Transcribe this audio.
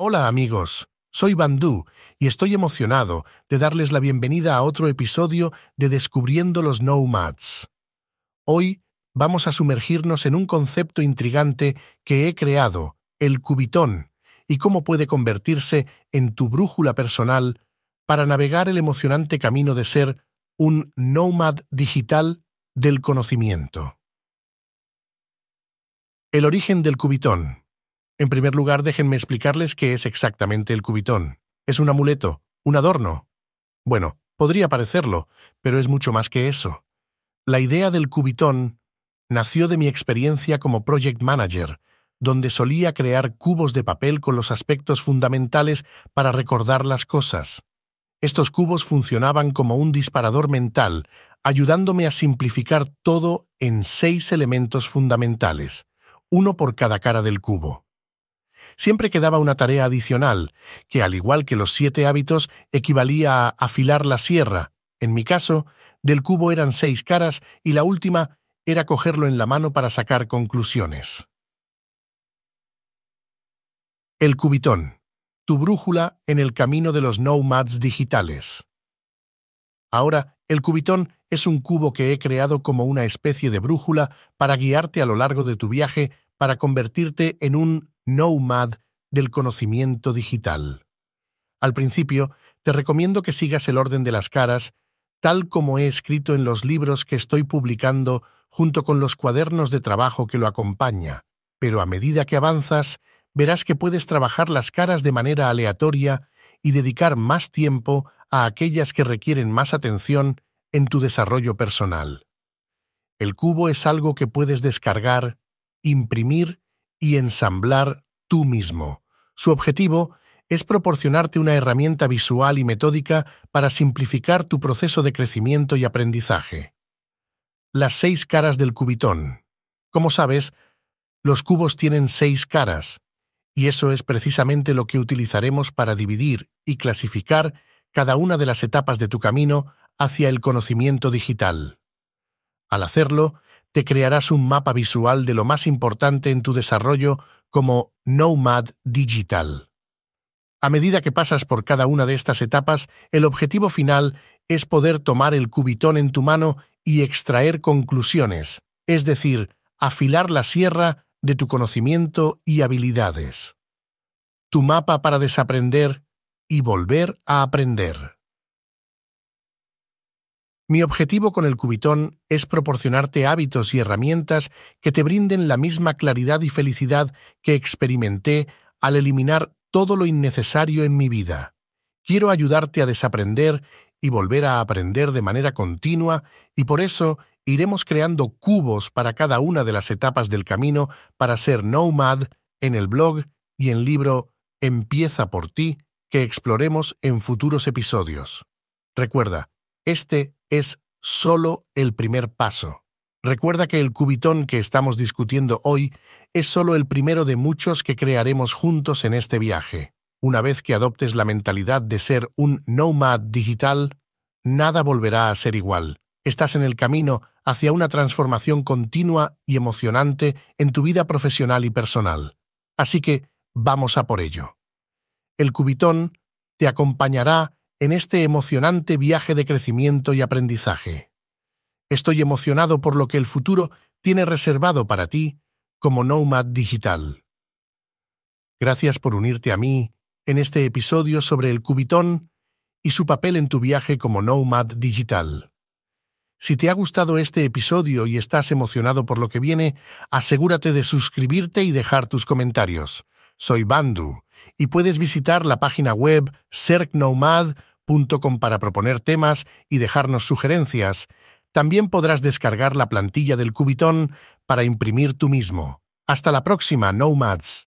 Hola amigos, soy Bandú y estoy emocionado de darles la bienvenida a otro episodio de Descubriendo los Nomads. Hoy vamos a sumergirnos en un concepto intrigante que he creado, el cubitón, y cómo puede convertirse en tu brújula personal para navegar el emocionante camino de ser un nomad digital del conocimiento. El origen del cubitón. En primer lugar, déjenme explicarles qué es exactamente el cubitón. ¿Es un amuleto? ¿Un adorno? Bueno, podría parecerlo, pero es mucho más que eso. La idea del cubitón nació de mi experiencia como project manager, donde solía crear cubos de papel con los aspectos fundamentales para recordar las cosas. Estos cubos funcionaban como un disparador mental, ayudándome a simplificar todo en seis elementos fundamentales, uno por cada cara del cubo. Siempre quedaba una tarea adicional, que al igual que los siete hábitos equivalía a afilar la sierra. En mi caso, del cubo eran seis caras y la última era cogerlo en la mano para sacar conclusiones. El cubitón, tu brújula en el camino de los nomads digitales. Ahora, el cubitón es un cubo que he creado como una especie de brújula para guiarte a lo largo de tu viaje para convertirte en un nomad del conocimiento digital. Al principio, te recomiendo que sigas el orden de las caras, tal como he escrito en los libros que estoy publicando junto con los cuadernos de trabajo que lo acompaña, pero a medida que avanzas, verás que puedes trabajar las caras de manera aleatoria y dedicar más tiempo a aquellas que requieren más atención en tu desarrollo personal. El cubo es algo que puedes descargar, imprimir y ensamblar tú mismo. Su objetivo es proporcionarte una herramienta visual y metódica para simplificar tu proceso de crecimiento y aprendizaje las seis caras del cubitón. Como sabes, los cubos tienen seis caras, y eso es precisamente lo que utilizaremos para dividir y clasificar cada una de las etapas de tu camino hacia el conocimiento digital. Al hacerlo, te crearás un mapa visual de lo más importante en tu desarrollo como Nomad Digital. A medida que pasas por cada una de estas etapas, el objetivo final es poder tomar el cubitón en tu mano y extraer conclusiones, es decir, afilar la sierra de tu conocimiento y habilidades. Tu mapa para desaprender y volver a aprender. Mi objetivo con el cubitón es proporcionarte hábitos y herramientas que te brinden la misma claridad y felicidad que experimenté al eliminar todo lo innecesario en mi vida. Quiero ayudarte a desaprender y volver a aprender de manera continua y por eso iremos creando cubos para cada una de las etapas del camino para ser nomad en el blog y en libro Empieza por ti que exploremos en futuros episodios. Recuerda, este es solo el primer paso. Recuerda que el cubitón que estamos discutiendo hoy es solo el primero de muchos que crearemos juntos en este viaje. Una vez que adoptes la mentalidad de ser un nomad digital, nada volverá a ser igual. Estás en el camino hacia una transformación continua y emocionante en tu vida profesional y personal. Así que vamos a por ello. El cubitón te acompañará en este emocionante viaje de crecimiento y aprendizaje. Estoy emocionado por lo que el futuro tiene reservado para ti como Nomad Digital. Gracias por unirte a mí en este episodio sobre el cubitón y su papel en tu viaje como Nomad Digital. Si te ha gustado este episodio y estás emocionado por lo que viene, asegúrate de suscribirte y dejar tus comentarios. Soy Bandu y puedes visitar la página web cercnomad.com para proponer temas y dejarnos sugerencias. También podrás descargar la plantilla del Cubitón para imprimir tú mismo. Hasta la próxima, Nomads.